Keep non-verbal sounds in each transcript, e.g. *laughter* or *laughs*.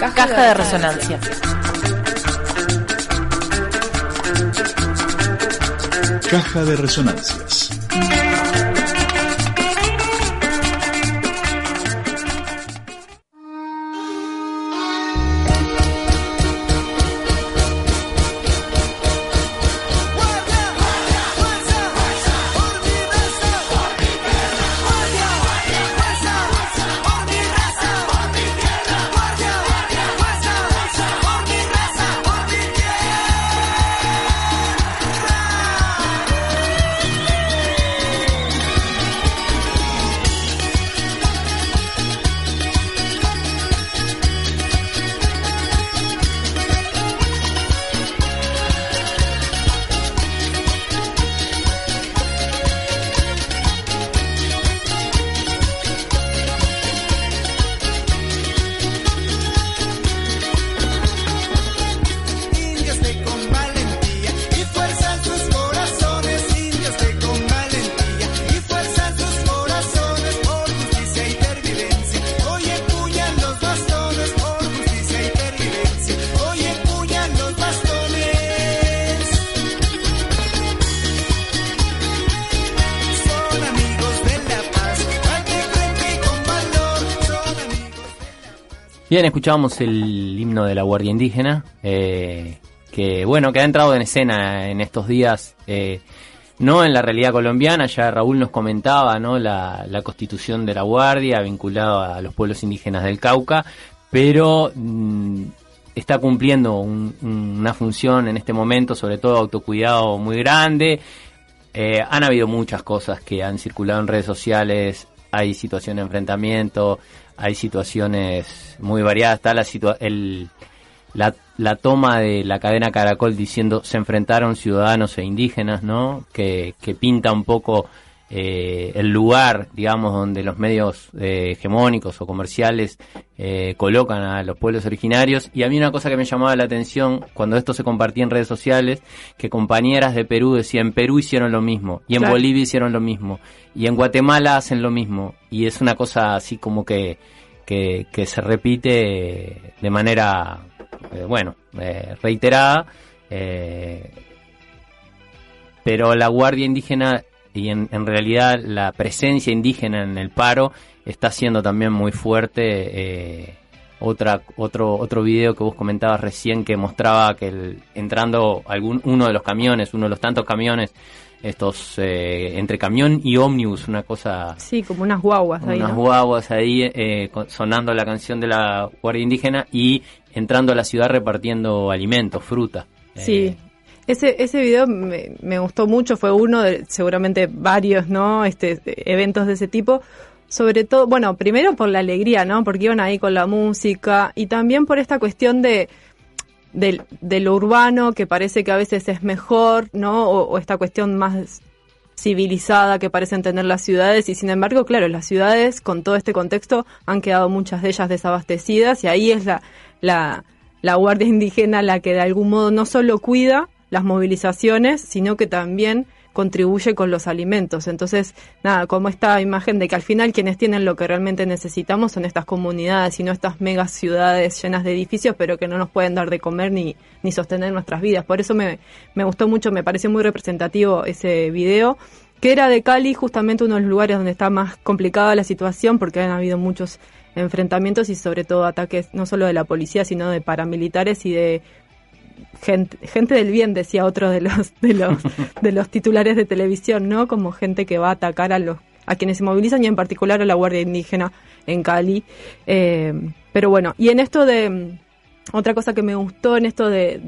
Caja de resonancia. Caja de resonancias. Bien, escuchábamos el himno de la Guardia Indígena, eh, que bueno, que ha entrado en escena en estos días, eh, no en la realidad colombiana, ya Raúl nos comentaba, ¿no? La, la constitución de la Guardia vinculada a los pueblos indígenas del Cauca, pero mm, está cumpliendo un- un- una función en este momento, sobre todo autocuidado muy grande. Eh, han habido muchas cosas que han circulado en redes sociales, hay situaciones de enfrentamiento, hay situaciones muy variadas, está la, situa- el, la, la toma de la cadena Caracol diciendo se enfrentaron ciudadanos e indígenas, ¿no? Que, que pinta un poco eh, el lugar, digamos, donde los medios eh, hegemónicos o comerciales eh, colocan a los pueblos originarios. Y a mí una cosa que me llamaba la atención cuando esto se compartía en redes sociales, que compañeras de Perú decían, en Perú hicieron lo mismo, y en Claro. Bolivia hicieron lo mismo, y en Guatemala hacen lo mismo. Y es una cosa así como que, que, que se repite de manera, eh, bueno, eh, reiterada. eh, pero la Guardia Indígena y en, en realidad la presencia indígena en el paro está siendo también muy fuerte. eh, otra, otro, otro video que vos comentabas recién que mostraba que el- entrando algún, uno de los camiones, uno de los tantos camiones, estos eh, entre camión y ómnibus, una cosa Sí, como unas guaguas ahí. unas ¿no? guaguas ahí eh, sonando la canción de la Guardia Indígena y entrando a la ciudad repartiendo alimentos, fruta. Eh, Sí. Ese, ese video me, gustó mucho, fue uno de seguramente varios, ¿no? Este, eventos de ese tipo. Sobre todo, bueno, primero por la alegría, ¿no? Porque iban ahí con la música y también por esta cuestión de, del- de, lo urbano que parece que a veces es mejor, ¿no? O, o esta cuestión más civilizada que parecen tener las ciudades y sin embargo, claro, las ciudades con todo este contexto han quedado muchas de ellas desabastecidas y ahí es la, la, la Guardia *laughs* Indígena la que de algún modo no solo cuida las movilizaciones, sino que también contribuye con los alimentos. Entonces, nada, como esta imagen de que al final quienes tienen lo que realmente necesitamos son estas comunidades y no estas mega ciudades llenas de edificios, pero que no nos pueden dar de comer ni, ni sostener nuestras vidas. Por eso me, me gustó mucho, me pareció muy representativo ese video, que era de Cali, justamente uno de los lugares donde está más complicada la situación, porque han habido muchos enfrentamientos y sobre todo ataques no solo de la policía, sino de paramilitares y de gente, gente del bien, decía otro de los, *laughs* de los, de los titulares de televisión, ¿no? Como gente que va a atacar a los, a quienes se movilizan y en particular a la Guardia Indígena en Cali. Eh, pero bueno, y en esto de, mm, otra cosa que me gustó en esto de,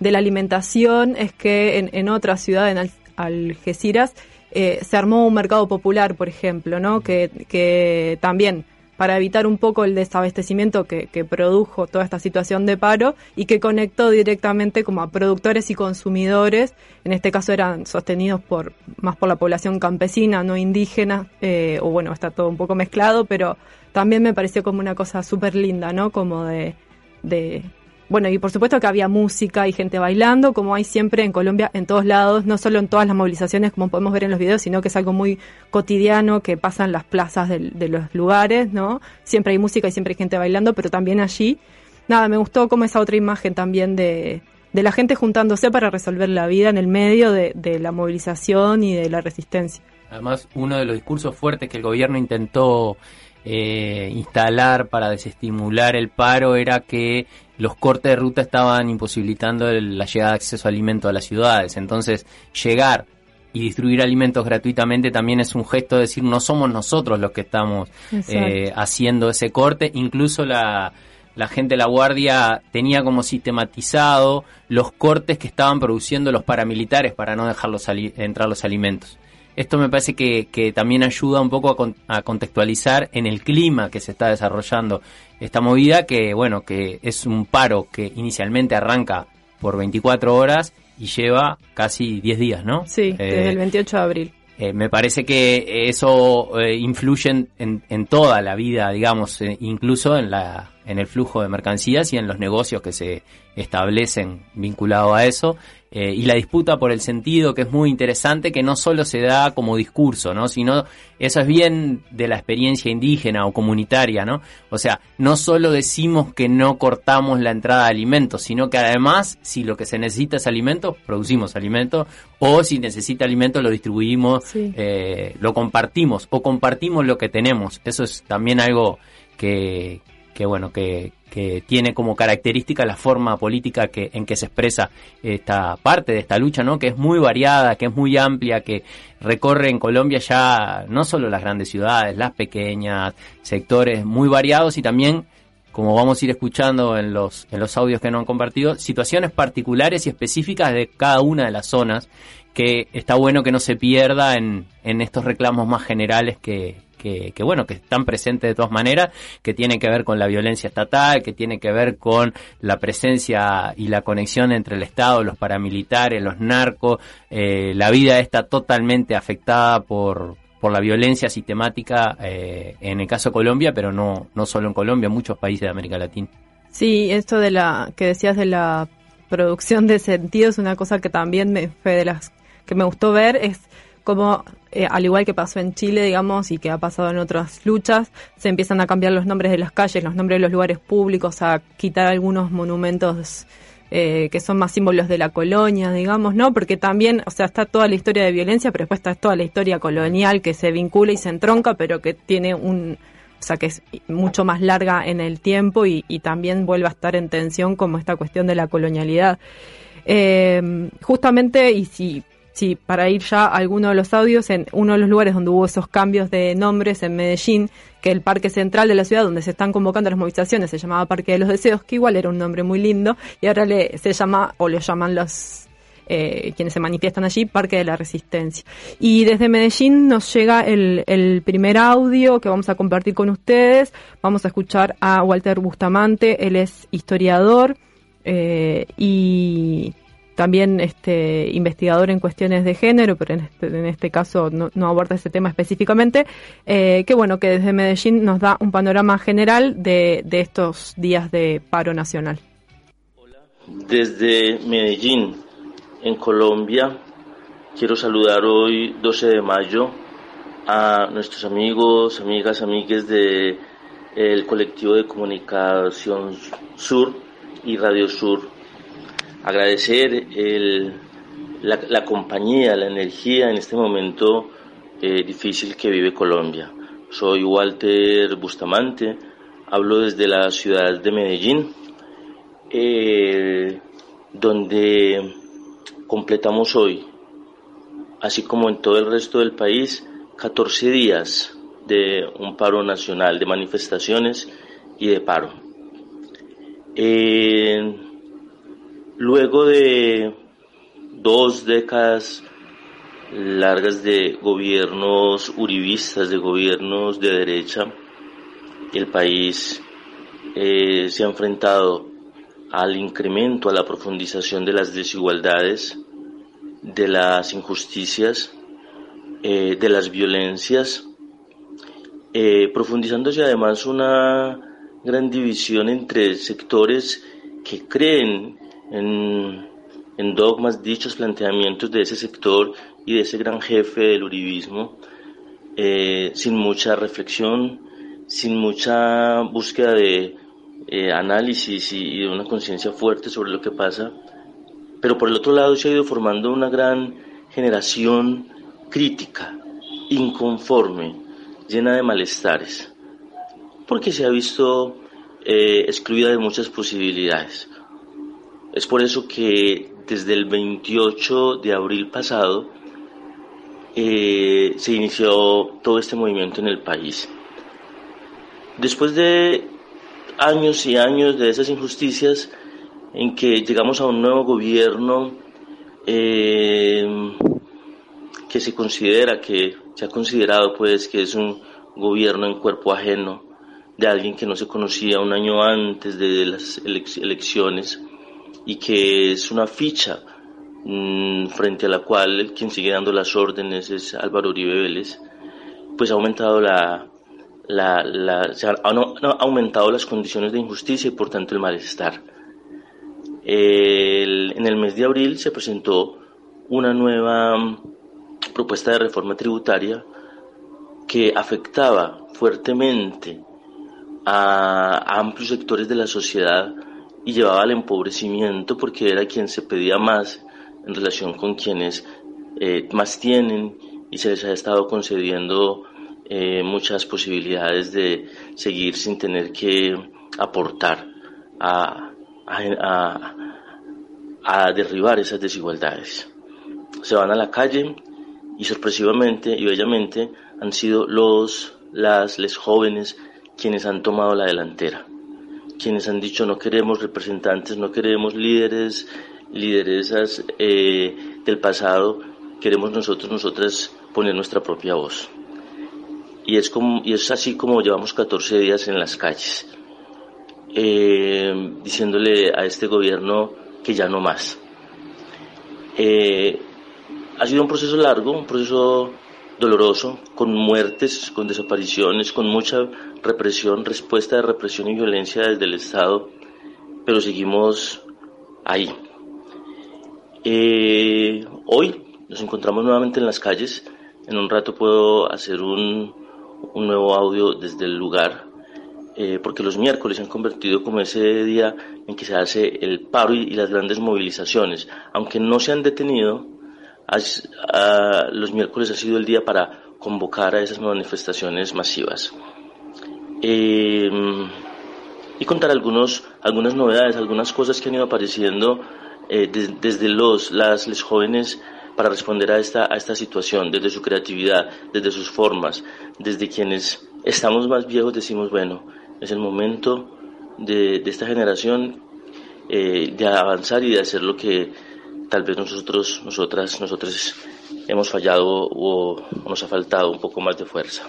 de, la alimentación es que en, en otra ciudad, en Al- Algeciras, eh, se armó un mercado popular, por ejemplo, ¿no? Que, que también para evitar un poco el desabastecimiento que, produjo toda esta situación de paro y que conectó directamente como a productores y consumidores, en este caso eran sostenidos por más por la población campesina, no indígena, eh, o bueno, está todo un poco mezclado, pero también me pareció como una cosa súper linda, ¿no? Como de, bueno, y por supuesto que había música y gente bailando, como hay siempre en Colombia, en todos lados, no solo en todas las movilizaciones, como podemos ver en los videos, sino que es algo muy cotidiano que pasa en las plazas de, de los lugares, ¿no? Siempre hay música y siempre hay gente bailando, pero también allí. Nada, me gustó como esa otra imagen también de, de la gente juntándose para resolver la vida en el medio de, de la movilización y de la resistencia. Además, uno de los discursos fuertes que el gobierno intentó eh, instalar para desestimular el paro era que los cortes de ruta estaban imposibilitando el- la llegada de acceso a alimentos a las ciudades. Entonces, llegar y distribuir alimentos gratuitamente también es un gesto de decir no somos nosotros los que estamos eh, haciendo ese corte. Incluso la, la gente de la Guardia tenía como sistematizado los cortes que estaban produciendo los paramilitares para no dejarlos entrar los alimentos. Esto me parece que, que también ayuda un poco a, con- a contextualizar en el clima que se está desarrollando esta movida, que bueno, que es un paro que inicialmente arranca por 24 horas y lleva casi 10 días, ¿no? Sí, desde Eh, el 28 de abril. eh, me parece que eso eh, influye en, en- en toda la vida, digamos, eh, incluso en, la, en el flujo de mercancías y en los negocios que se establecen vinculados a eso. Eh, y la disputa por el sentido, que es muy interesante, que no solo se da como discurso, ¿no? sino eso es bien de la experiencia indígena o comunitaria, ¿no? O sea, no solo decimos que no cortamos la entrada de alimentos, sino que además, si lo que se necesita es alimento, producimos alimentos, o si necesita alimento, lo distribuimos, Sí. eh, lo compartimos, o compartimos lo que tenemos. Eso es también algo que, que bueno, que, que tiene como característica la forma política que, en que se expresa esta parte de esta lucha, ¿no? Que es muy variada, que es muy amplia, que recorre en Colombia ya no solo las grandes ciudades, las pequeñas, sectores muy variados y también como vamos a ir escuchando en los, en los audios que nos han compartido, situaciones particulares y específicas de cada una de las zonas, que está bueno que no se pierda en, en estos reclamos más generales que, que, que, bueno, que están presentes de todas maneras, que tienen que ver con la violencia estatal, que tiene que ver con la presencia y la conexión entre el Estado, los paramilitares, los narcos, eh, la vida está totalmente afectada por, por la violencia sistemática eh, en el caso de Colombia, pero no, no solo en Colombia, en muchos países de América Latina. Sí, esto de la que decías de la producción de sentido es una cosa que también me fue de las que me gustó ver es como eh, al igual que pasó en Chile, digamos, y que ha pasado en otras luchas, se empiezan a cambiar los nombres de las calles, los nombres de los lugares públicos, a quitar algunos monumentos eh, que son más símbolos de la colonia, digamos, ¿no? Porque también, o sea, está toda la historia de violencia, pero después está toda la historia colonial que se vincula y se entronca, pero que tiene un, o sea, que es mucho más larga en el tiempo y, también vuelve a estar en tensión como esta cuestión de la colonialidad. Eh, justamente, y si, si para ir ya a alguno de los audios, en uno de los lugares donde hubo esos cambios de nombres en Medellín, que el parque central de la ciudad donde se están convocando las movilizaciones se llamaba Parque de los Deseos, que igual era un nombre muy lindo, y ahora le, se llama, o lo llaman los eh, quienes se manifiestan allí, Parque de la Resistencia. Y desde Medellín nos llega el, primer audio que vamos a compartir con ustedes. Vamos a escuchar a Walter Bustamante, él es historiador eh, y también este investigador en cuestiones de género, pero en este, en este caso no, no aborda ese tema específicamente, eh, que bueno, que desde Medellín nos da un panorama general de, estos días de paro nacional. Desde Medellín, en Colombia, quiero saludar hoy, 12 de mayo, a nuestros amigos, amigas, amigues de el colectivo de comunicación Sur y Radio Sur. Agradecer la, compañía, la energía en este momento eh, difícil que vive Colombia. Soy Walter Bustamante, hablo desde la ciudad de Medellín, eh, donde completamos hoy, así como en todo el resto del país, 14 días de un paro nacional, de manifestaciones y de paro. Eh, luego de dos décadas largas de gobiernos uribistas, de gobiernos de derecha, el país eh, se ha enfrentado al incremento, a la profundización de las desigualdades, de las injusticias, eh, de las violencias, eh, profundizándose además una gran división entre sectores que creen en, dogmas, dichos planteamientos de ese sector y de ese gran jefe del uribismo, eh, sin mucha reflexión, sin mucha búsqueda de eh, análisis y, y de una conciencia fuerte sobre lo que pasa, pero por el otro lado se ha ido formando una gran generación crítica, inconforme, llena de malestares, porque se ha visto eh, excluida de muchas posibilidades. Es por eso que desde el 28 de abril pasado eh, se inició todo este movimiento en el país. Después de años y años de esas injusticias, en que llegamos a un nuevo gobierno eh, que se considera, que se ha considerado pues que es un gobierno en cuerpo ajeno de alguien que no se conocía un año antes de las elecciones y que es una ficha mmm, frente a la cual quien sigue dando las órdenes es Álvaro Uribe Vélez, pues ha aumentado la, la, la se han, han aumentado las condiciones de injusticia y por tanto el malestar. El, en el mes de abril se presentó una nueva propuesta de reforma tributaria que afectaba fuertemente a amplios sectores de la sociedad y llevaba al empobrecimiento porque era quien se pedía más en relación con quienes eh, más tienen y se les ha estado concediendo eh, muchas posibilidades de seguir sin tener que aportar a, a, a, derribar esas desigualdades. Se van a la calle y sorpresivamente y bellamente han sido los, las, les jóvenes quienes han tomado la delantera, quienes han dicho no queremos representantes, no queremos líderes, lideresas eh, del pasado, queremos nosotros, nosotras poner nuestra propia voz. Y es, como, y es así como llevamos 14 días en las calles eh, diciéndole a este gobierno que ya no más. Eh, ha sido un proceso largo, un proceso doloroso, con muertes, con desapariciones, con mucha represión, respuesta de represión y violencia desde el Estado, pero seguimos ahí. Eh, hoy nos encontramos nuevamente en las calles. En un rato puedo hacer un, un nuevo audio desde el lugar eh, porque los miércoles se han convertido como ese día en que se hace el paro y, y las grandes movilizaciones. Aunque no se han detenido, has, a, los miércoles ha sido el día para convocar a esas manifestaciones masivas. Eh, y contar algunos, algunas novedades, algunas cosas que han ido apareciendo eh, de, desde los, las, los jóvenes para responder a esta, a esta situación, desde su creatividad, desde sus formas, desde quienes estamos más viejos decimos, bueno, es el momento de, de esta generación eh, de avanzar y de hacer lo que tal vez nosotros, nosotras, nosotros hemos fallado o, nos ha faltado un poco más de fuerza.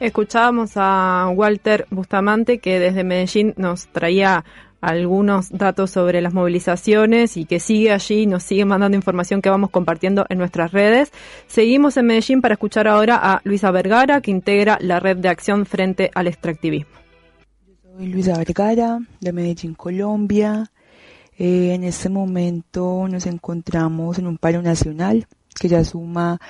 Escuchábamos a Walter Bustamante que desde Medellín nos traía algunos datos sobre las movilizaciones y que sigue allí, nos sigue mandando información que vamos compartiendo en nuestras redes. Seguimos en Medellín para escuchar ahora a Luisa Vergara, que integra la red de acción frente al extractivismo. Soy Luisa Vergara, de Medellín, Colombia. Eh, en este momento nos encontramos en un paro nacional que ya suma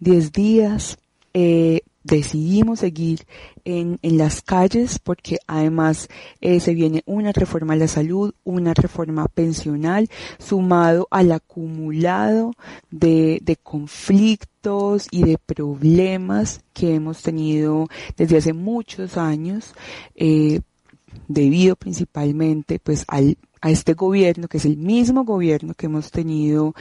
10 días. Eh, decidimos seguir en, en, las calles porque además eh, se viene una reforma a la salud, una reforma pensional, sumado al acumulado de, de conflictos y de problemas que hemos tenido desde hace muchos años, debido principalmente pues al, a este gobierno, que es el mismo gobierno que hemos tenido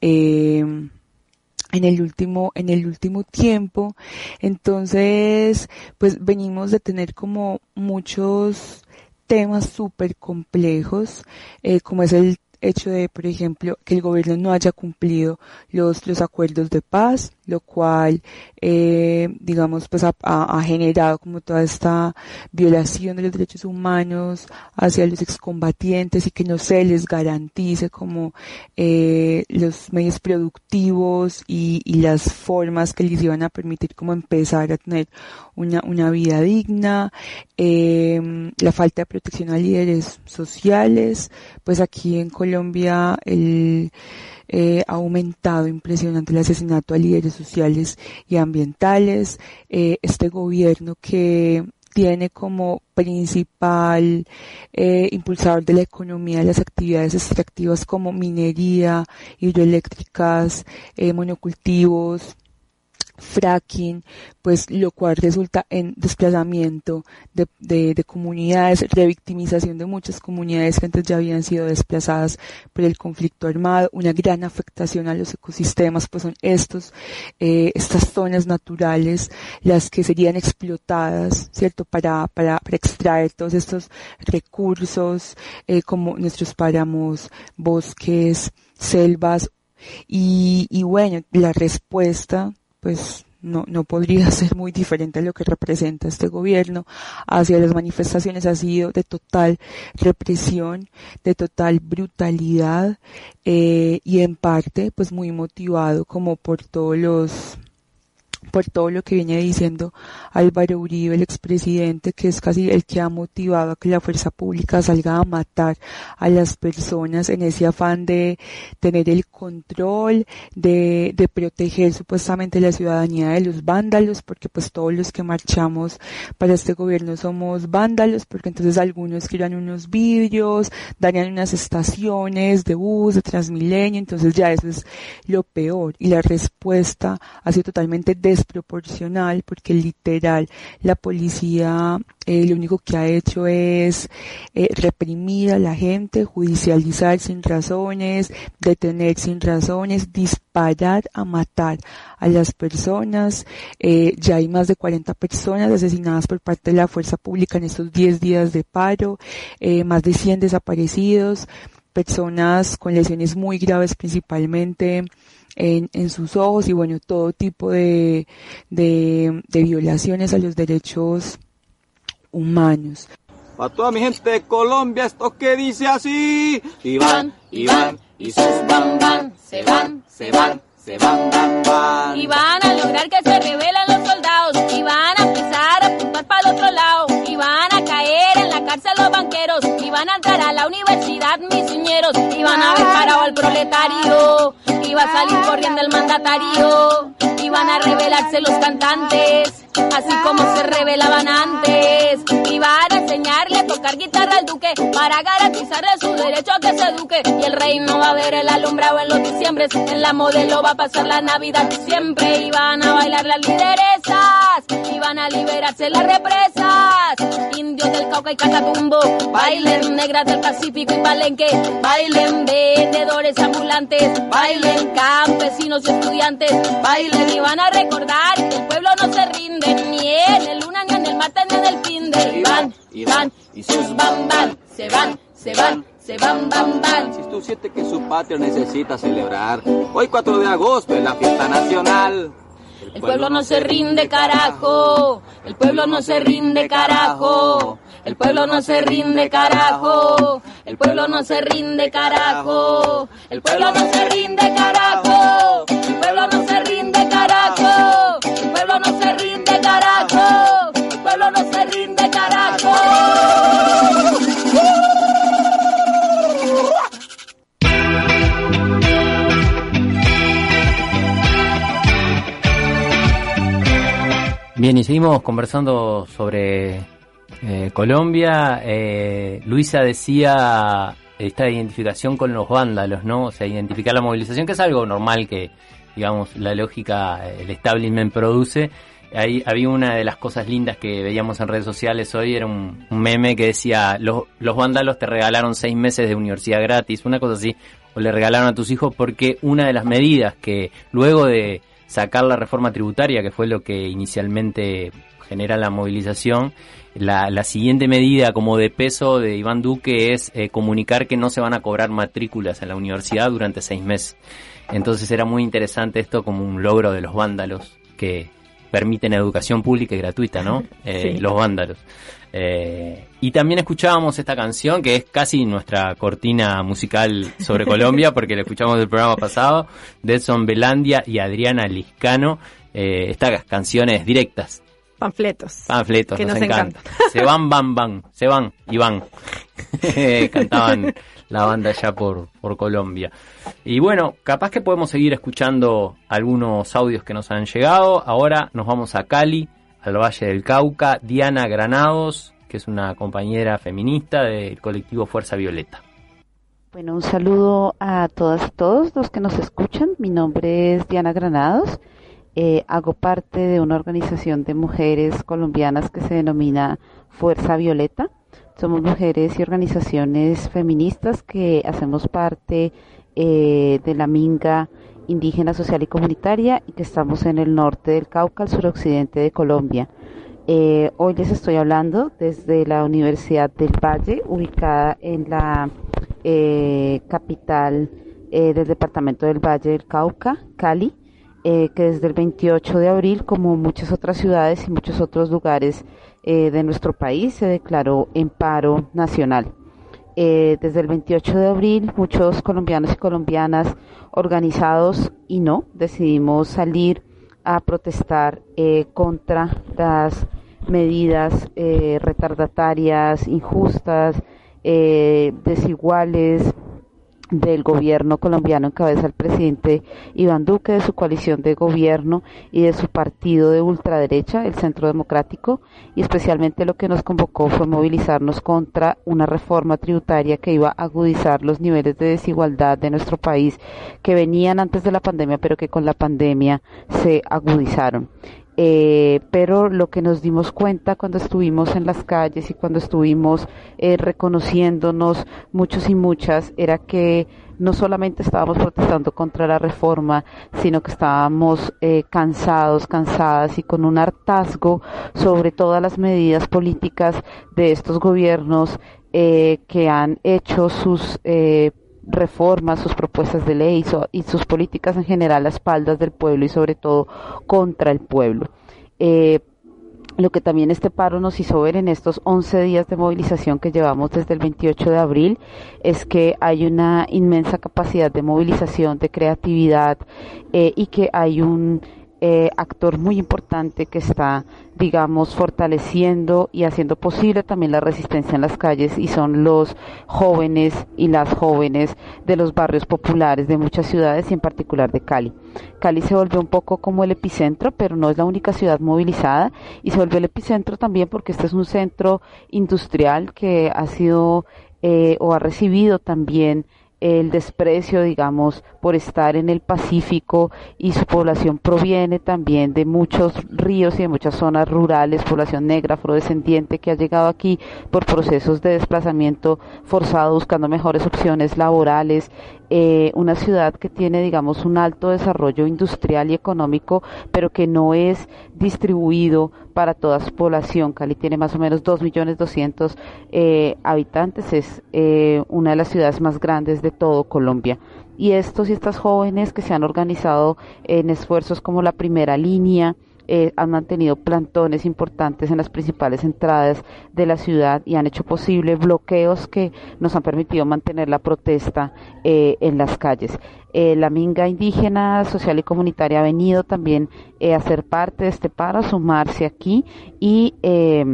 eh, en el último, en el último tiempo. Entonces, pues venimos de tener como muchos temas súper complejos, eh, como es el hecho de, por ejemplo, que el gobierno no haya cumplido los, los acuerdos de paz, lo cual, eh, digamos, pues ha, ha- generado como toda esta violación de los derechos humanos hacia los excombatientes y que no se les garantice como eh, los medios productivos y, y las formas que les iban a permitir como empezar a tener una, una vida digna, eh, la falta de protección a líderes sociales, pues aquí en Colombia el eh, ha aumentado impresionante el asesinato a líderes sociales y ambientales. Eh, este gobierno que tiene como principal eh, impulsador de la economía las actividades extractivas como minería, hidroeléctricas, eh, monocultivos, fracking, pues lo cual resulta en desplazamiento de, de, de comunidades, revictimización de muchas comunidades que antes ya habían sido desplazadas por el conflicto armado, una gran afectación a los ecosistemas, pues son estos, eh, estas zonas naturales las que serían explotadas, ¿cierto? Para, para, para extraer todos estos recursos, eh, como nuestros páramos, bosques, selvas, y, y bueno, la respuesta pues no, no podría *laughs* ser muy diferente a lo que representa este gobierno. Hacia las manifestaciones ha sido de total represión, de total brutalidad eh, y en parte pues muy motivado como por todos los por todo lo que viene diciendo Álvaro Uribe, el expresidente, que es casi el que ha motivado a que la fuerza pública salga a matar a las personas en ese afán de tener el control, de, proteger supuestamente la ciudadanía de los vándalos, porque pues todos los que marchamos para este gobierno somos vándalos, porque entonces algunos crean unos vidrios, dañan unas estaciones de bus, de Transmilenio, entonces ya eso es lo peor. Y la respuesta ha sido totalmente desproporcional porque literal la policía eh, lo único que ha hecho es eh, reprimir a la gente, judicializar sin razones, detener sin razones, disparar a matar a las personas. Eh, ya hay más de 40 personas asesinadas por parte de la fuerza pública en estos 10 días de paro, más de 100 desaparecidos, personas con lesiones muy graves principalmente en, en sus ojos y bueno, todo tipo de, de, de violaciones a los derechos humanos. Para toda mi gente de Colombia, esto que dice así. Y van, y van, y sus van, van, se van, se van, se van, van, van. Y van a lograr que se rebelen los soldados. Y van a empezar a apuntar para el otro lado. Y van a caer en la cárcel los banqueros. Y van a entrar a la universidad mis uñeros. Y van a ver parado al proletario. Va a salir corriendo el mandatario. Y van a rebelarse los cantantes. Así como se rebelaban antes. Y van a enseñarle a tocar guitarra al duque. Para garantizarle su derecho a que se eduque. Y el rey no va a ver el alumbrado en los diciembres. En la modelo va a pasar la navidad siempre. Y van a bailar las lideresas. Y van a liberarse las represas. Indios del Cauca y Catatumbo. Bailen negras del Pacífico y Palenque. Bailen vendedores ambulantes. Bailen campesinos y estudiantes. Bailen y van a recordar que el pueblo no se rinde. Ni en el luna, ni en el martes, ni en el fin de. Y van, y van, y sus van, van. Se van, se van, se van, van, van. Si tú sientes que su patria necesita celebrar, hoy 4 de agosto es la fiesta nacional. El pueblo no se rinde, carajo. El pueblo no se rinde, carajo. El pueblo no se rinde, carajo. El pueblo no se rinde, carajo. El pueblo no se rinde, carajo. El pueblo no se Bien, y seguimos conversando sobre eh, Colombia. Eh, Luisa decía esta identificación con los vándalos, ¿no? O sea, identificar la movilización, que es algo normal que, digamos, la lógica, el establishment produce. Ahí había una de las cosas lindas que veíamos en redes sociales hoy, era un, un meme que decía, los, los vándalos te regalaron seis meses de universidad gratis, una cosa así, o le regalaron a tus hijos porque una de las medidas que luego de sacar la reforma tributaria, que fue lo que inicialmente genera la movilización, la, la siguiente medida como de peso de Iván Duque es eh, comunicar que no se van a cobrar matrículas en la universidad durante seis meses. Entonces era muy interesante esto como un logro de los vándalos que permiten educación pública y gratuita, ¿no? *laughs* Eh, Sí. Los vándalos. Eh, y también escuchábamos esta canción que es casi nuestra cortina musical sobre *laughs* Colombia porque la escuchamos del programa pasado, de Edson Belandia y Adriana Liscano. Eh, estas canciones directas, Panfletos. panfletos, Que nos, nos encanta. *laughs* Se van, van, van, se van y van. *laughs* Cantaban la banda ya por, por Colombia. Y bueno, capaz que podemos seguir escuchando algunos audios que nos han llegado. Ahora nos vamos a Cali, al Valle del Cauca. Diana Granados, que es una compañera feminista del colectivo Fuerza Violeta. Bueno, un saludo a todas y todos los que nos escuchan. Mi nombre es Diana Granados. Eh, hago parte de una organización de mujeres colombianas que se denomina Fuerza Violeta. Somos mujeres y organizaciones feministas que hacemos parte eh, de la Minga indígena, social y comunitaria y que estamos en el norte del Cauca, al suroccidente de Colombia. Eh, hoy les estoy hablando desde la Universidad del Valle, ubicada en la eh, capital eh, del departamento del Valle del Cauca, Cali, eh, que desde el 28 de abril, como muchas otras ciudades y muchos otros lugares de nuestro país, se declaró en paro nacional. Eh, desde el 28 de abril, muchos colombianos y colombianas organizados y no, decidimos salir a protestar eh, contra las medidas eh, retardatarias, injustas, eh, desiguales del gobierno colombiano en cabeza del presidente Iván Duque, de su coalición de gobierno y de su partido de ultraderecha, el Centro Democrático, y especialmente lo que nos convocó fue movilizarnos contra una reforma tributaria que iba a agudizar los niveles de desigualdad de nuestro país que venían antes de la pandemia, pero que con la pandemia se agudizaron. Eh, pero lo que nos dimos cuenta cuando estuvimos en las calles y cuando estuvimos eh, reconociéndonos muchos y muchas era que no solamente estábamos protestando contra la reforma, sino que estábamos eh, cansados, cansadas y con un hartazgo sobre todas las medidas políticas de estos gobiernos eh, que han hecho sus eh, reformas, sus propuestas de ley y sus políticas en general a espaldas del pueblo y sobre todo contra el pueblo. Eh, lo que también este paro nos hizo ver en estos 11 días de movilización que llevamos desde el 28 de abril es que hay una inmensa capacidad de movilización, de creatividad eh, y que hay un eh, actor muy importante que está, digamos, fortaleciendo y haciendo posible también la resistencia en las calles y son los jóvenes y las jóvenes de los barrios populares de muchas ciudades y en particular de Cali. Cali se volvió un poco como el epicentro, pero no es la única ciudad movilizada y se volvió el epicentro también porque este es un centro industrial que ha sido eh, o ha recibido también el desprecio, digamos, por estar en el Pacífico y su población proviene también de muchos ríos y de muchas zonas rurales, población negra, afrodescendiente que ha llegado aquí por procesos de desplazamiento forzado buscando mejores opciones laborales, eh, una ciudad que tiene, digamos, un alto desarrollo industrial y económico, pero que no es distribuido para toda su población. Cali tiene más o menos 2.200.000 eh, habitantes, es eh, una de las ciudades más grandes de todo Colombia. Y estos y estas jóvenes que se han organizado en esfuerzos como la primera línea, eh, han mantenido plantones importantes en las principales entradas de la ciudad y han hecho posible bloqueos que nos han permitido mantener la protesta eh, en las calles. Eh, la Minga indígena, social y comunitaria ha venido también a ser parte de este paro, a sumarse aquí y eh,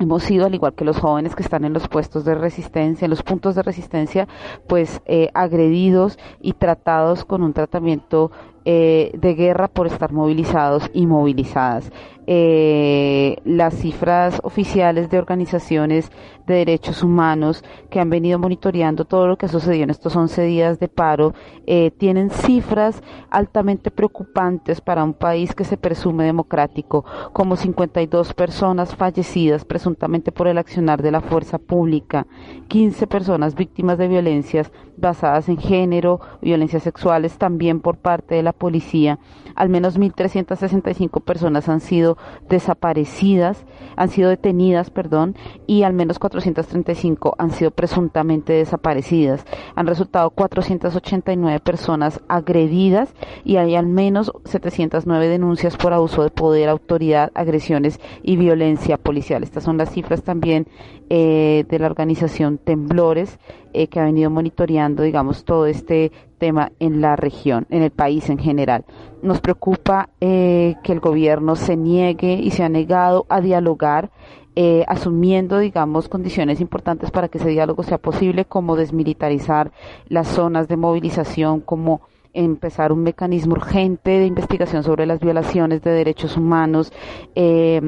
hemos sido, al igual que los jóvenes que están en los puestos de resistencia, en los puntos de resistencia, pues agredidos y tratados con un tratamiento eh, de guerra por estar movilizados y movilizadas. Eh, las cifras oficiales de organizaciones de derechos humanos que han venido monitoreando todo lo que ha sucedido en estos 11 días de paro, eh, tienen cifras altamente preocupantes para un país que se presume democrático, como 52 personas fallecidas presuntamente por el accionar de la fuerza pública, 15 personas víctimas de violencias basadas en género, violencias sexuales también por parte de la policía, al menos 1.365 personas han sido desaparecidas, han sido detenidas, perdón, y al menos 435 han sido presuntamente desaparecidas. Han resultado 489 personas agredidas y hay al menos 709 denuncias por abuso de poder, autoridad, agresiones y violencia policial. Estas son las cifras también eh, de la organización Temblores eh, que ha venido monitoreando, digamos, todo este tema en la región, en el país en general. Nos preocupa eh, que el gobierno se niegue y se ha negado a dialogar eh, asumiendo, digamos, condiciones importantes para que ese diálogo sea posible, como desmilitarizar las zonas de movilización, como empezar un mecanismo urgente de investigación sobre las violaciones de derechos humanos. Eh,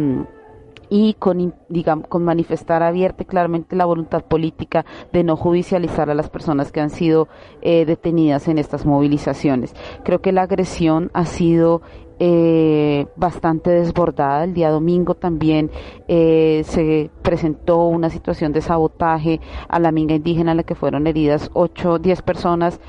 y con, digamos, con manifestar abierta y claramente la voluntad política de no judicializar a las personas que han sido eh, detenidas en estas movilizaciones. Creo que la agresión ha sido eh, bastante desbordada. El día domingo también eh, se presentó una situación de sabotaje a la minga indígena en la que fueron heridas 8, 10 personas.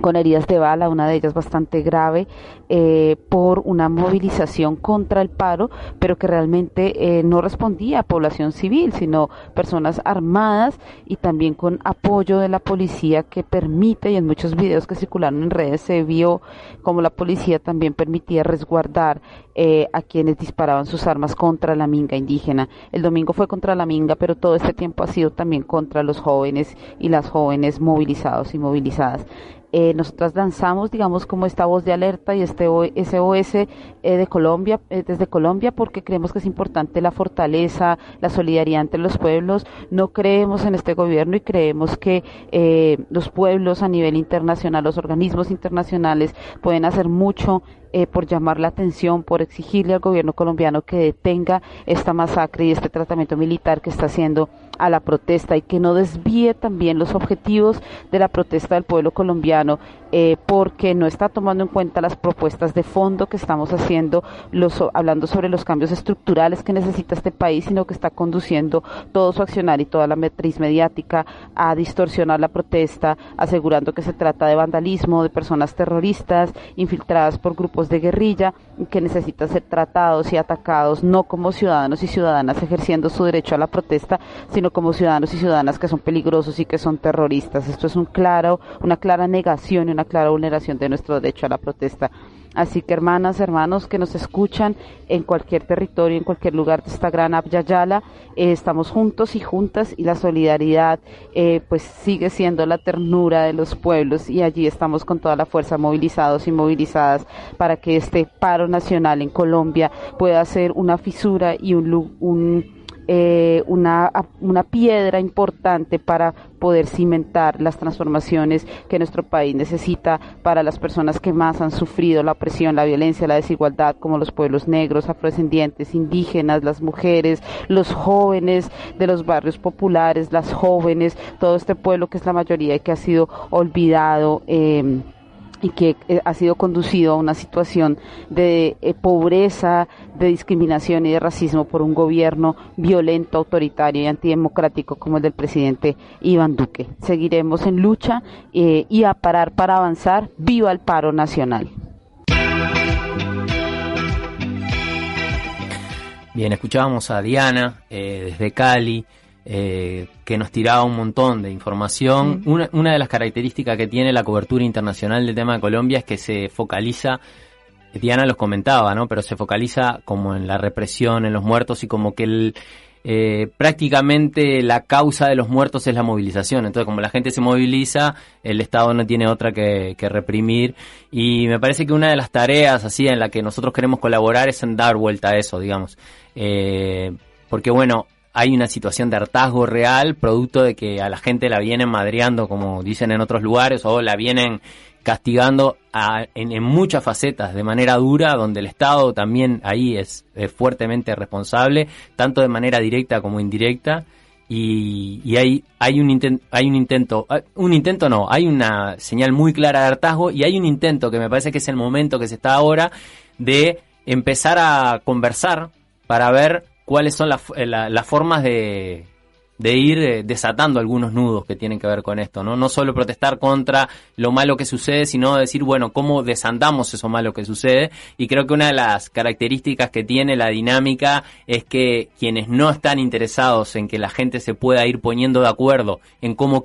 Con heridas de bala, una de ellas bastante grave, eh, por una movilización contra el paro, pero que realmente eh, no respondía a población civil, sino personas armadas y también con apoyo de la policía que permite, y en muchos videos que circularon en redes se vio como la policía también permitía resguardar eh, a quienes disparaban sus armas contra la minga indígena. El domingo fue contra la minga, pero todo este tiempo ha sido también contra los jóvenes y las jóvenes movilizados y movilizadas. Eh, nosotras lanzamos, digamos, como esta voz de alerta y este SOS eh, de Colombia, eh, desde Colombia, porque creemos que es importante la fortaleza, la solidaridad entre los pueblos. No creemos en este gobierno y creemos que eh, los pueblos a nivel internacional, los organismos internacionales pueden hacer mucho eh, por llamar la atención, por exigirle al gobierno colombiano que detenga esta masacre y este tratamiento militar que está haciendo a la protesta y que no desvíe también los objetivos de la protesta del pueblo colombiano eh, porque no está tomando en cuenta las propuestas de fondo que estamos haciendo, los, hablando sobre los cambios estructurales que necesita este país, sino que está conduciendo todo su accionar y toda la matriz mediática a distorsionar la protesta, asegurando que se trata de vandalismo, de personas terroristas infiltradas por grupos de guerrilla que necesitan ser tratados y atacados no como ciudadanos y ciudadanas ejerciendo su derecho a la protesta, sino como ciudadanos y ciudadanas que son peligrosos y que son terroristas. Esto es un claro, una clara negación y una clara vulneración de nuestro derecho a la protesta. Así que hermanas, hermanos que nos escuchan en cualquier territorio, en cualquier lugar de esta gran Abyayala, eh, estamos juntos y juntas y la solidaridad eh, pues sigue siendo la ternura de los pueblos y allí estamos con toda la fuerza movilizados y movilizadas para que este paro nacional en Colombia pueda ser una fisura y un, eh, una, una piedra importante para poder cimentar las transformaciones que nuestro país necesita para las personas que más han sufrido la opresión, la violencia, la desigualdad, como los pueblos negros, afrodescendientes, indígenas, las mujeres, los jóvenes de los barrios populares, las jóvenes, todo este pueblo que es la mayoría y que ha sido olvidado. Eh, y que eh, ha sido conducido a una situación de eh, pobreza, de discriminación y de racismo por un gobierno violento, autoritario y antidemocrático como el del presidente Iván Duque. Seguiremos en lucha eh, y a parar para avanzar. ¡Viva el paro nacional! Bien, escuchábamos a Diana desde Cali, eh, que nos tiraba un montón de información. Una, una de las características que tiene la cobertura internacional del tema de Colombia es que se focaliza, Diana los comentaba, ¿no? Pero se focaliza como en la represión, en los muertos y como que el, eh, prácticamente la causa de los muertos es la movilización. Entonces, como la gente se moviliza, el Estado no tiene otra que, que reprimir. Y me parece que una de las tareas así en la que nosotros queremos colaborar es en dar vuelta a eso, digamos. Eh, porque bueno, hay una situación de hartazgo real, producto de que a la gente la vienen madreando, como dicen en otros lugares, o la vienen castigando en, muchas facetas de manera dura, donde el Estado también ahí es, fuertemente responsable, tanto de manera directa como indirecta. Y, hay, hay, un inten- hay un intento, ah, un intento no, hay una señal muy clara de hartazgo y hay un intento que me parece que es el momento que se está ahora de empezar a conversar para ver cuáles son las, eh, la- las formas de, de ir eh, desatando algunos nudos que tienen que ver con esto, ¿no? No solo protestar contra lo malo que sucede, sino decir, bueno, cómo desandamos eso malo que sucede. Y creo que una de las características que tiene la dinámica es que quienes no están interesados en que la gente se pueda ir poniendo de acuerdo en cómo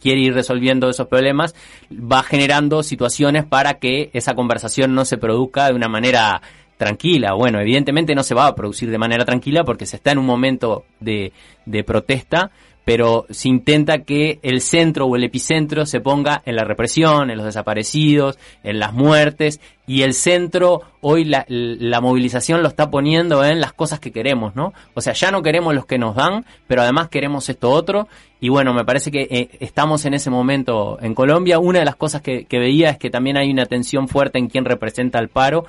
quiere ir resolviendo esos problemas, va generando situaciones para que esa conversación no se produzca de una manera tranquila. Bueno, evidentemente no se va a producir de manera tranquila porque se está en un momento de, de protesta, pero se intenta que el centro o el epicentro se ponga en la represión, en los desaparecidos, en las muertes, y el centro hoy la, la movilización lo está poniendo en las cosas que queremos, ¿no? O sea, ya no queremos los que nos dan, pero además queremos esto otro, y bueno, me parece que eh, estamos en ese momento en Colombia. Una de las cosas que, veía es que también hay una tensión fuerte en quién representa al paro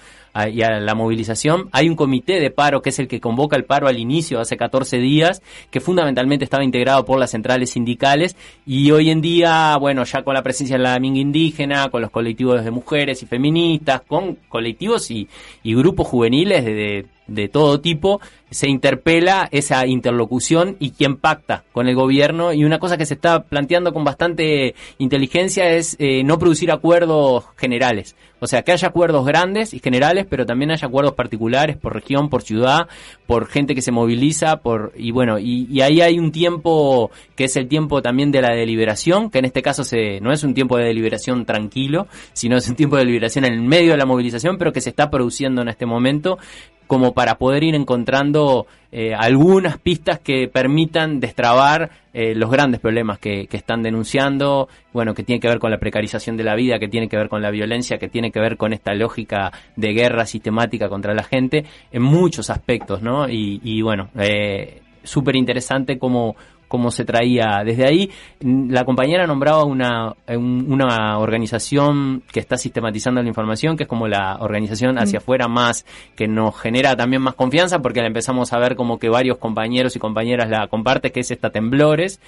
y a la movilización. Hay un comité de paro que es el que convoca el paro al inicio, hace 14 días, que fundamentalmente estaba integrado por las centrales sindicales y hoy en día, bueno, ya con la presencia de la minga indígena, con los colectivos de mujeres y feministas, con colectivos y, y grupos juveniles de, de- de todo tipo, se interpela esa interlocución y quién pacta con el gobierno. Y una cosa que se está planteando con bastante inteligencia es eh, no producir acuerdos generales. O sea, que haya acuerdos grandes y generales, pero también haya acuerdos particulares por región, por ciudad, por gente que se moviliza, por y bueno, y, y ahí hay un tiempo que es el tiempo también de la deliberación, que en este caso se, no es un tiempo de deliberación tranquilo, sino es un tiempo de deliberación en el medio de la movilización, pero que se está produciendo en este momento como para poder ir encontrando eh, algunas pistas que permitan destrabar eh, los grandes problemas que, están denunciando, bueno, que tiene que ver con la precarización de la vida, que tiene que ver con la violencia, que tiene que ver con esta lógica de guerra sistemática contra la gente, en muchos aspectos, ¿no? Y, y bueno, eh, súper interesante cómo, cómo se traía desde ahí. Mm, La compañera nombraba una, un- una organización que está sistematizando la información, que es como la organización hacia afuera más, que nos genera también más confianza, porque la empezamos a ver como que varios compañeros y compañeras la comparten, que es esta Temblores.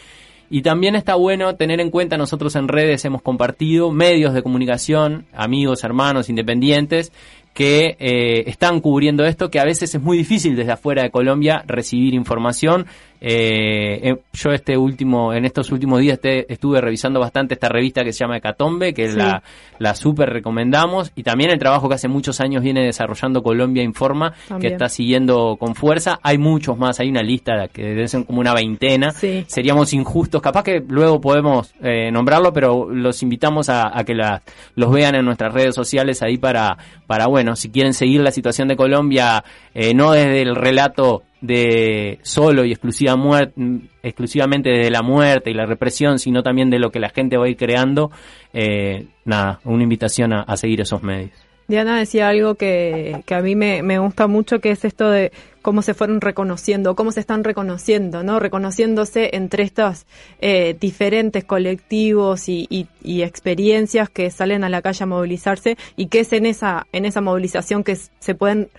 Y también está bueno tener en cuenta, nosotros en redes hemos compartido medios de comunicación, amigos, hermanos, independientes, que eh, están cubriendo esto, que a veces es muy difícil desde afuera de Colombia recibir información. Eh, eh, yo este último, en estos últimos días estuve revisando bastante esta revista que se llama Hecatombe, que Sí. la, la super recomendamos, y también el trabajo que hace muchos años viene desarrollando Colombia Informa, que está siguiendo con fuerza. Hay muchos más, hay una lista que deben ser como una veintena. Sí. Seríamos injustos, capaz que luego podemos eh, nombrarlo, pero los invitamos a, a que la- los vean en nuestras redes sociales ahí para, para, bueno, si quieren seguir la situación de Colombia, eh, no desde el relato de solo y exclusiva exclusivamente de la muerte y la represión, sino también de lo que la gente va a ir creando, eh, nada, una invitación a, seguir esos medios. Diana decía algo que, que a mí me, me gusta mucho, que es esto de cómo se fueron reconociendo, cómo se están reconociendo, ¿no? Reconociéndose entre estos eh, diferentes colectivos y, y- y experiencias que salen a la calle a movilizarse y que es en esa, en esa movilización que se pueden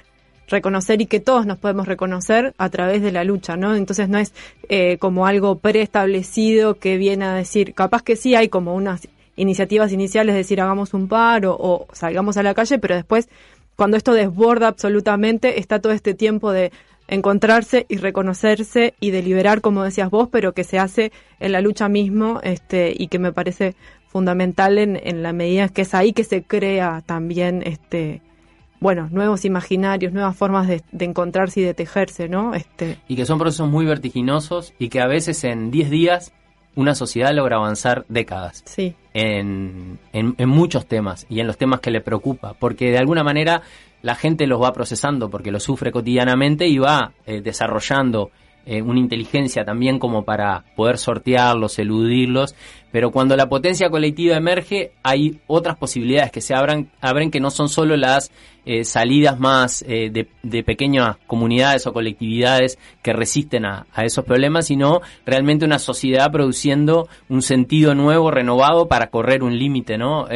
reconocer y que todos nos podemos reconocer a través de la lucha, ¿no? Entonces no es eh, como algo preestablecido que viene a decir, capaz que sí hay como unas iniciativas iniciales, es decir, hagamos un paro o salgamos a la calle, pero después, cuando esto desborda absolutamente, está todo este tiempo de encontrarse y reconocerse y deliberar, como decías vos, pero que se hace en la lucha mismo este, y que me parece fundamental en, en la medida que es ahí que se crea también este bueno nuevos imaginarios nuevas formas de, de encontrarse y de tejerse no este y que son procesos muy vertiginosos y que a veces en 10 días una sociedad logra avanzar décadas sí. en, en, en muchos temas y en los temas que le preocupa, porque de alguna manera la gente los va procesando porque lo sufre cotidianamente y va eh, desarrollando eh, una inteligencia también como para poder sortearlos, eludirlos, pero cuando la potencia colectiva emerge hay otras posibilidades que se abran, abren que no son solo las eh, salidas más eh, de, pequeñas comunidades o colectividades que resisten a, a, esos problemas, sino realmente una sociedad produciendo un sentido nuevo, renovado para correr un límite, ¿no?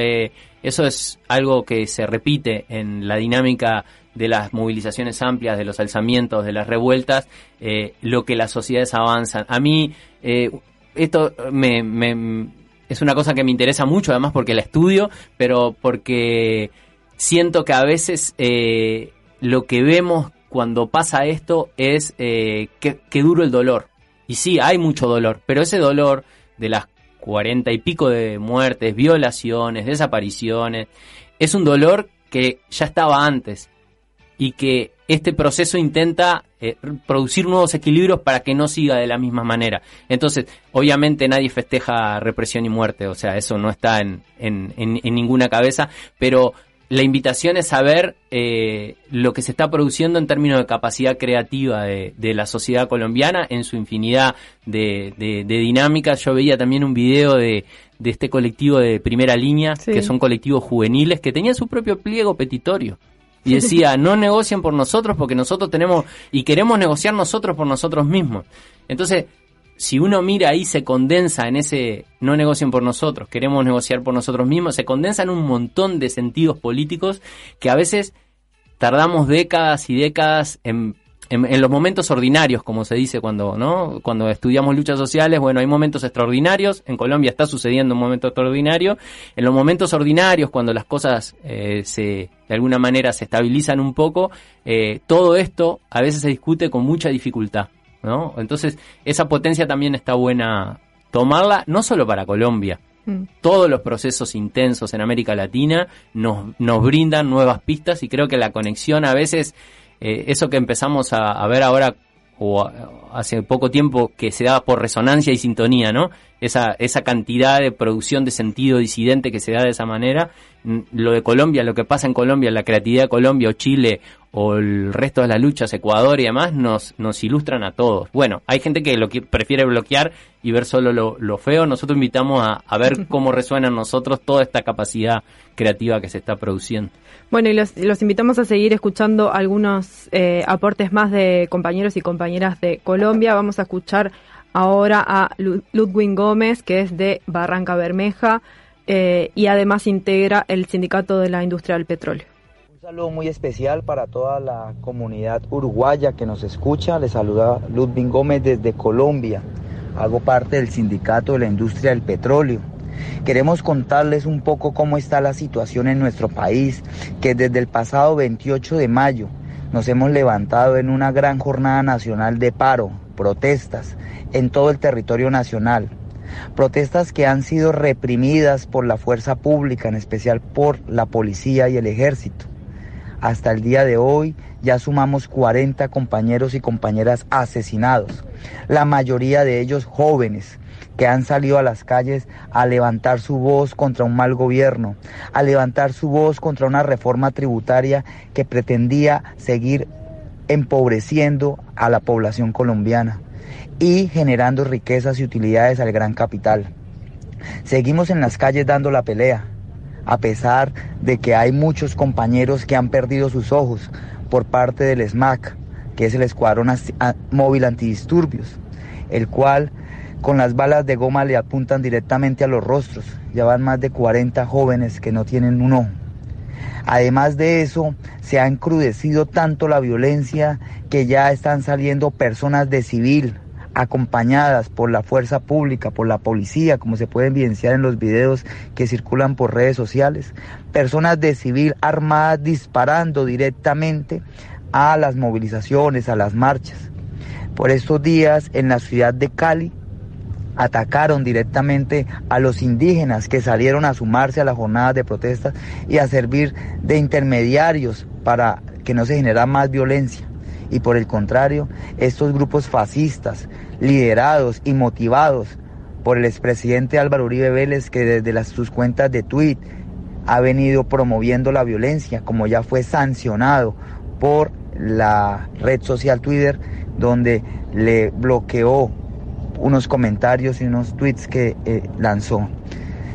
Eso es algo que se repite en la dinámica de las movilizaciones amplias, de los alzamientos, de las revueltas, eh, lo que las sociedades avanzan. A mí, eh, esto me, me, es una cosa que me interesa mucho, además porque la estudio, pero porque siento que a veces eh, lo que vemos cuando pasa esto es que, que duro el dolor. Y sí, hay mucho dolor, pero ese dolor de las cuarenta y pico de muertes, violaciones, desapariciones, es un dolor que ya estaba antes y que este proceso intenta eh, producir nuevos equilibrios para que no siga de la misma manera. Entonces, obviamente nadie festeja represión y muerte, o sea, eso no está en, en, en, en ninguna cabeza, pero la invitación es saber eh, lo que se está produciendo en términos de capacidad creativa de, de la sociedad colombiana en su infinidad de, de, de, dinámicas. Yo veía también un video de, de este colectivo de primera línea, sí. que son colectivos juveniles, que tenían su propio pliego petitorio. Y decía, no negocien por nosotros porque nosotros tenemos y queremos negociar nosotros por nosotros mismos. Entonces, si uno mira ahí se condensa en ese no negocien por nosotros, queremos negociar por nosotros mismos, se condensa en un montón de sentidos políticos que a veces tardamos décadas y décadas en, en, en, los momentos ordinarios, como se dice cuando, ¿no? Cuando estudiamos luchas sociales, bueno, hay momentos extraordinarios, en Colombia está sucediendo un momento extraordinario, en los momentos ordinarios, cuando las cosas eh, se, de alguna manera se estabilizan un poco, eh, todo esto a veces se discute con mucha dificultad. ¿no? Entonces, esa potencia también está buena tomarla, no solo para Colombia. Mm. Todos los procesos intensos en América Latina nos, nos brindan nuevas pistas y creo que la conexión a veces, eh, eso que empezamos a, ver ahora o hace poco tiempo que se da por resonancia y sintonía, ¿no? Esa, esa cantidad de producción de sentido disidente que se da de esa manera. Lo de Colombia, lo que pasa en Colombia, la creatividad de Colombia o Chile o el resto de las luchas, Ecuador y demás, nos, nos ilustran a todos. Bueno, hay gente que lo que prefiere bloquear y ver solo lo, lo feo. Nosotros invitamos a, a, ver *laughs* cómo resuena en nosotros toda esta capacidad creativa que se está produciendo. Bueno, y los, los invitamos a seguir escuchando algunos eh, aportes más de compañeros y compañeras de Colombia. Vamos a escuchar ahora a Ludwig Gómez, que es de Barranca Bermeja eh, y además integra el Sindicato de la Industria del Petróleo. Un saludo muy especial para toda la comunidad uruguaya que nos escucha. Les saluda Ludwig Gómez desde Colombia. Hago parte del Sindicato de la Industria del Petróleo. Queremos contarles un poco cómo está la situación en nuestro país, que desde el pasado 28 de mayo nos hemos levantado en una gran jornada nacional de paro, protestas, en todo el territorio nacional. Protestas que han sido reprimidas por la fuerza pública, en especial por la policía y el ejército. Hasta el día de hoy ya sumamos 40 compañeros y compañeras asesinados, la mayoría de ellos jóvenes que han salido a las calles a levantar su voz contra un mal gobierno, a levantar su voz contra una reforma tributaria que pretendía seguir empobreciendo a la población colombiana y generando riquezas y utilidades al gran capital. Seguimos en las calles dando la pelea, a pesar de que hay muchos compañeros que han perdido sus ojos por parte del SMAC, que es el Escuadrón Móvil Antidisturbios, el cual con las balas de goma le apuntan directamente a los rostros. Ya van más de 40 jóvenes que no tienen un ojo. Además de eso, se ha encrudecido tanto la violencia que ya están saliendo personas de civil acompañadas por la fuerza pública, por la policía, como se puede evidenciar en los videos que circulan por redes sociales, personas de civil armadas disparando directamente a las movilizaciones, a las marchas. Por estos días en la ciudad de Cali atacaron directamente a los indígenas que salieron a sumarse a las jornadas de protestas y a servir de intermediarios para que no se generara más violencia. Y por el contrario, estos grupos fascistas, liderados y motivados por el expresidente Álvaro Uribe Vélez, que desde sus cuentas de tweet ha venido promoviendo la violencia, como ya fue sancionado por la red social Twitter, donde le bloqueó unos comentarios y unos tweets que eh, lanzó.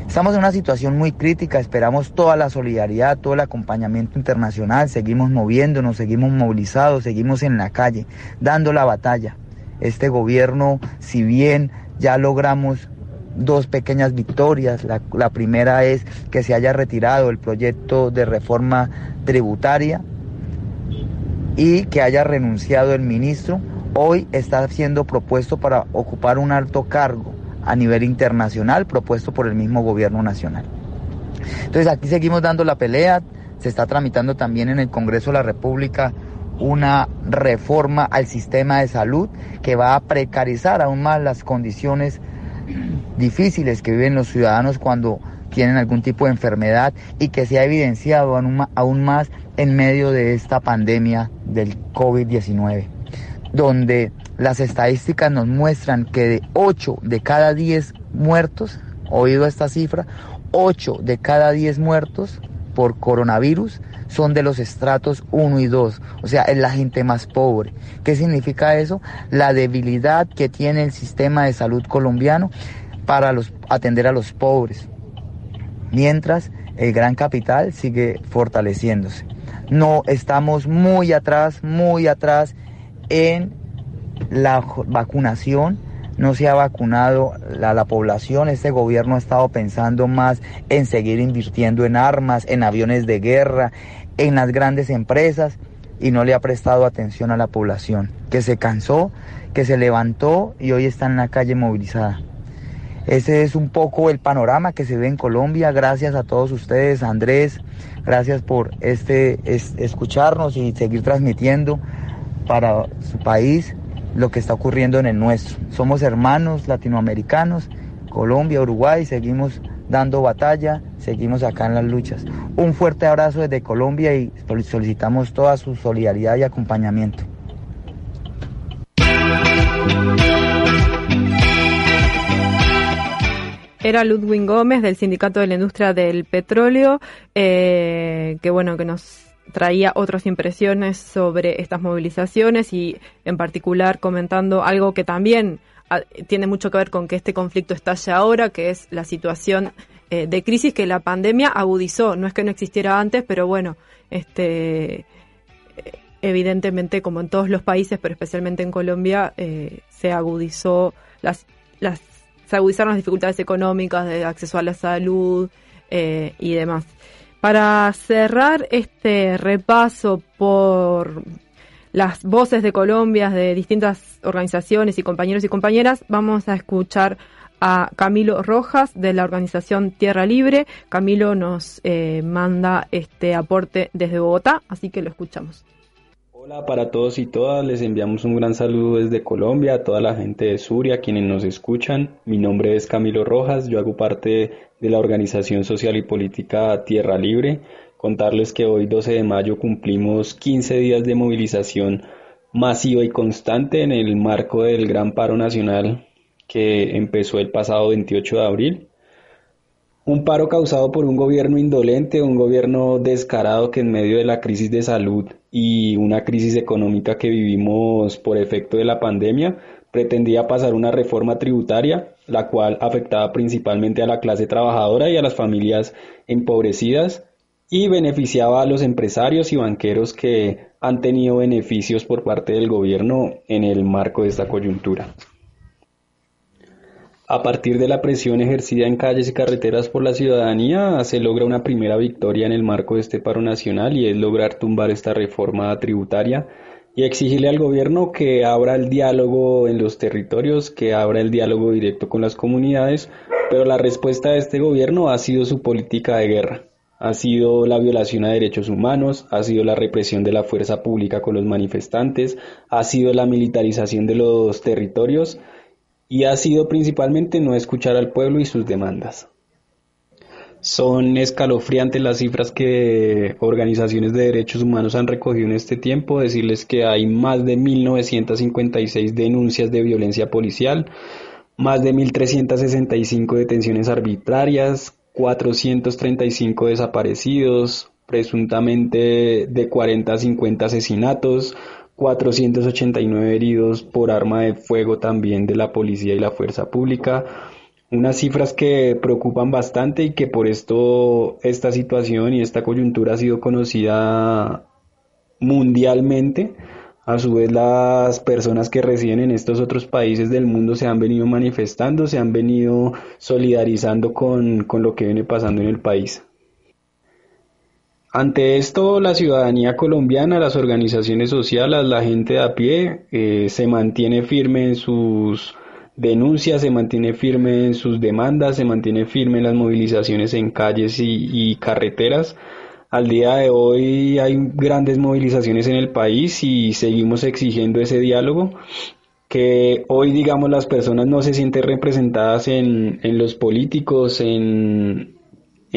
Estamos en una situación muy crítica, esperamos toda la solidaridad, todo el acompañamiento internacional, seguimos moviéndonos, seguimos movilizados, seguimos en la calle, dando la batalla. Este gobierno, si bien ya logramos dos pequeñas victorias, la, la primera es que se haya retirado el proyecto de reforma tributaria y que haya renunciado el ministro, hoy está siendo propuesto para ocupar un alto cargo a nivel internacional propuesto por el mismo gobierno nacional. Entonces aquí seguimos dando la pelea, se está tramitando también en el Congreso de la República una reforma al sistema de salud que va a precarizar aún más las condiciones *clears throat* difíciles que viven los ciudadanos cuando tienen algún tipo de enfermedad y que se ha evidenciado aún más en medio de esta pandemia del COVID-19, donde las estadísticas nos muestran que de 8 de cada 10 muertos, oído esta cifra, 8 de cada 10 muertos por coronavirus son de los estratos 1 y 2, o sea, es la gente más pobre. ¿Qué significa eso? La debilidad que tiene el sistema de salud colombiano para los, atender a los pobres, mientras el gran capital sigue fortaleciéndose. No estamos muy atrás, muy atrás en la vacunación, no se ha vacunado la, la, población, este gobierno ha estado pensando más en seguir invirtiendo en armas, en aviones de guerra, en las grandes empresas y no le ha prestado atención a la población, que se cansó, que se levantó y hoy está en la calle movilizada. Ese es un poco el panorama que se ve en Colombia. Gracias a todos ustedes, Andrés. Gracias por este es, escucharnos y seguir transmitiendo para su país lo que está ocurriendo en el nuestro. Somos hermanos latinoamericanos, Colombia, Uruguay, seguimos dando batalla, seguimos acá en las luchas. Un fuerte abrazo desde Colombia y solicitamos toda su solidaridad y acompañamiento. Era Ludwig Gómez del Sindicato de la Industria del Petróleo, eh, que bueno, que nos traía otras impresiones sobre estas movilizaciones y en particular comentando algo que también ah, tiene mucho que ver con que este conflicto estalle ahora, que es la situación eh, de crisis que la pandemia agudizó. No es que no existiera antes, pero bueno, este evidentemente como en todos los países, pero especialmente en Colombia, eh, se agudizó las, las se agudizaron las dificultades económicas de acceso a la salud eh, y demás. Para cerrar este repaso por las voces de Colombia de distintas organizaciones y compañeros y compañeras, vamos a escuchar a Camilo Rojas de la organización Tierra Libre. Camilo nos eh, manda este aporte desde Bogotá, así que lo escuchamos. Hola para todos y todas, les enviamos un gran saludo desde Colombia, a toda la gente de Suria, quienes nos escuchan. Mi nombre es Camilo Rojas, yo hago parte de la organización social y política Tierra Libre. Contarles que hoy 12 de mayo cumplimos 15 días de movilización masiva y constante en el marco del Gran Paro Nacional que empezó el pasado 28 de abril. Un paro causado por un gobierno indolente, un gobierno descarado que en medio de la crisis de salud y una crisis económica que vivimos por efecto de la pandemia, pretendía pasar una reforma tributaria, la cual afectaba principalmente a la clase trabajadora y a las familias empobrecidas y beneficiaba a los empresarios y banqueros que han tenido beneficios por parte del gobierno en el marco de esta coyuntura. A partir de la presión ejercida en calles y carreteras por la ciudadanía, se logra una primera victoria en el marco de este paro nacional y es lograr tumbar esta reforma tributaria y exigirle al gobierno que abra el diálogo en los territorios, que abra el diálogo directo con las comunidades, pero la respuesta de este gobierno ha sido su política de guerra. Ha sido la violación a derechos humanos, ha sido la represión de la fuerza pública con los manifestantes, ha sido la militarización de los territorios, y ha sido principalmente no escuchar al pueblo y sus demandas. Son escalofriantes las cifras que organizaciones de derechos humanos han recogido en este tiempo. Decirles que hay más de 1.956 denuncias de violencia policial, más de 1.365 detenciones arbitrarias, 435 desaparecidos, presuntamente de 40 a 50 asesinatos, 489 heridos por arma de fuego también de la policía y la fuerza pública. Unas cifras que preocupan bastante y que por esto esta situación y esta coyuntura ha sido conocida mundialmente. A su vez, las personas que residen en estos otros países del mundo se han venido manifestando, se han venido solidarizando con, con lo que viene pasando en el país. Ante esto, la ciudadanía colombiana, las organizaciones sociales, la gente de a pie, eh, se mantiene firme en sus denuncias, se mantiene firme en sus demandas, se mantiene firme en las movilizaciones en calles y, y carreteras. Al día de hoy hay grandes movilizaciones en el país y seguimos exigiendo ese diálogo que hoy, digamos, las personas no se sienten representadas en, en los políticos, en,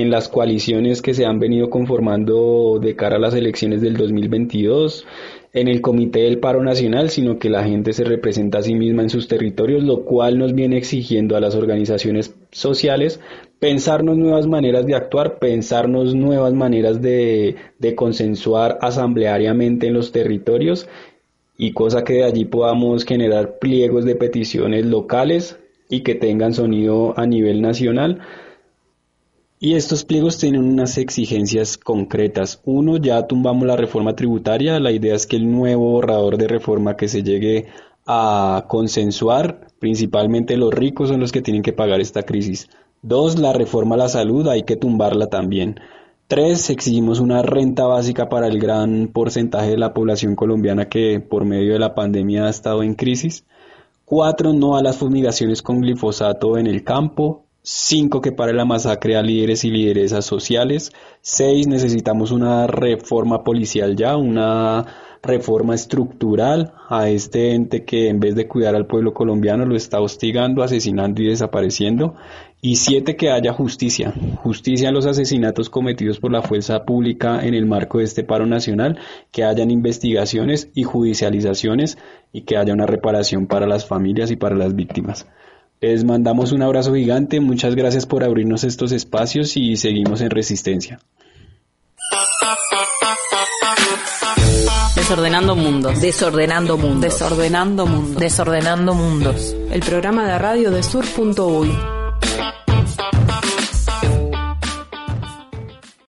en las coaliciones que se han venido conformando de cara a las elecciones del 2022, en el Comité del Paro Nacional, sino que la gente se representa a sí misma en sus territorios, lo cual nos viene exigiendo a las organizaciones sociales pensarnos nuevas maneras de actuar, pensarnos nuevas maneras de, de consensuar asambleariamente en los territorios y cosa que de allí podamos generar pliegos de peticiones locales y que tengan sonido a nivel nacional y estos pliegos tienen unas exigencias concretas. Uno, ya tumbamos la reforma tributaria. La idea es que el nuevo borrador de reforma que se llegue a consensuar, principalmente los ricos son los que tienen que pagar esta crisis. Dos, la reforma a la salud, hay que tumbarla también. Tres, exigimos una renta básica para el gran porcentaje de la población colombiana que por medio de la pandemia ha estado en crisis. Cuatro, no a las fumigaciones con glifosato en el campo. 5 que pare la masacre a líderes y lideresas sociales. 6 necesitamos una reforma policial ya, una reforma estructural a este ente que en vez de cuidar al pueblo colombiano lo está hostigando, asesinando y desapareciendo. Y 7 que haya justicia, justicia a los asesinatos cometidos por la fuerza pública en el marco de este paro nacional, que hayan investigaciones y judicializaciones y que haya una reparación para las familias y para las víctimas. Les mandamos un abrazo gigante, muchas gracias por abrirnos estos espacios y seguimos en resistencia. Desordenando mundos. Desordenando mundos. Desordenando mundos. Desordenando mundos. El programa de radio de sur.uy.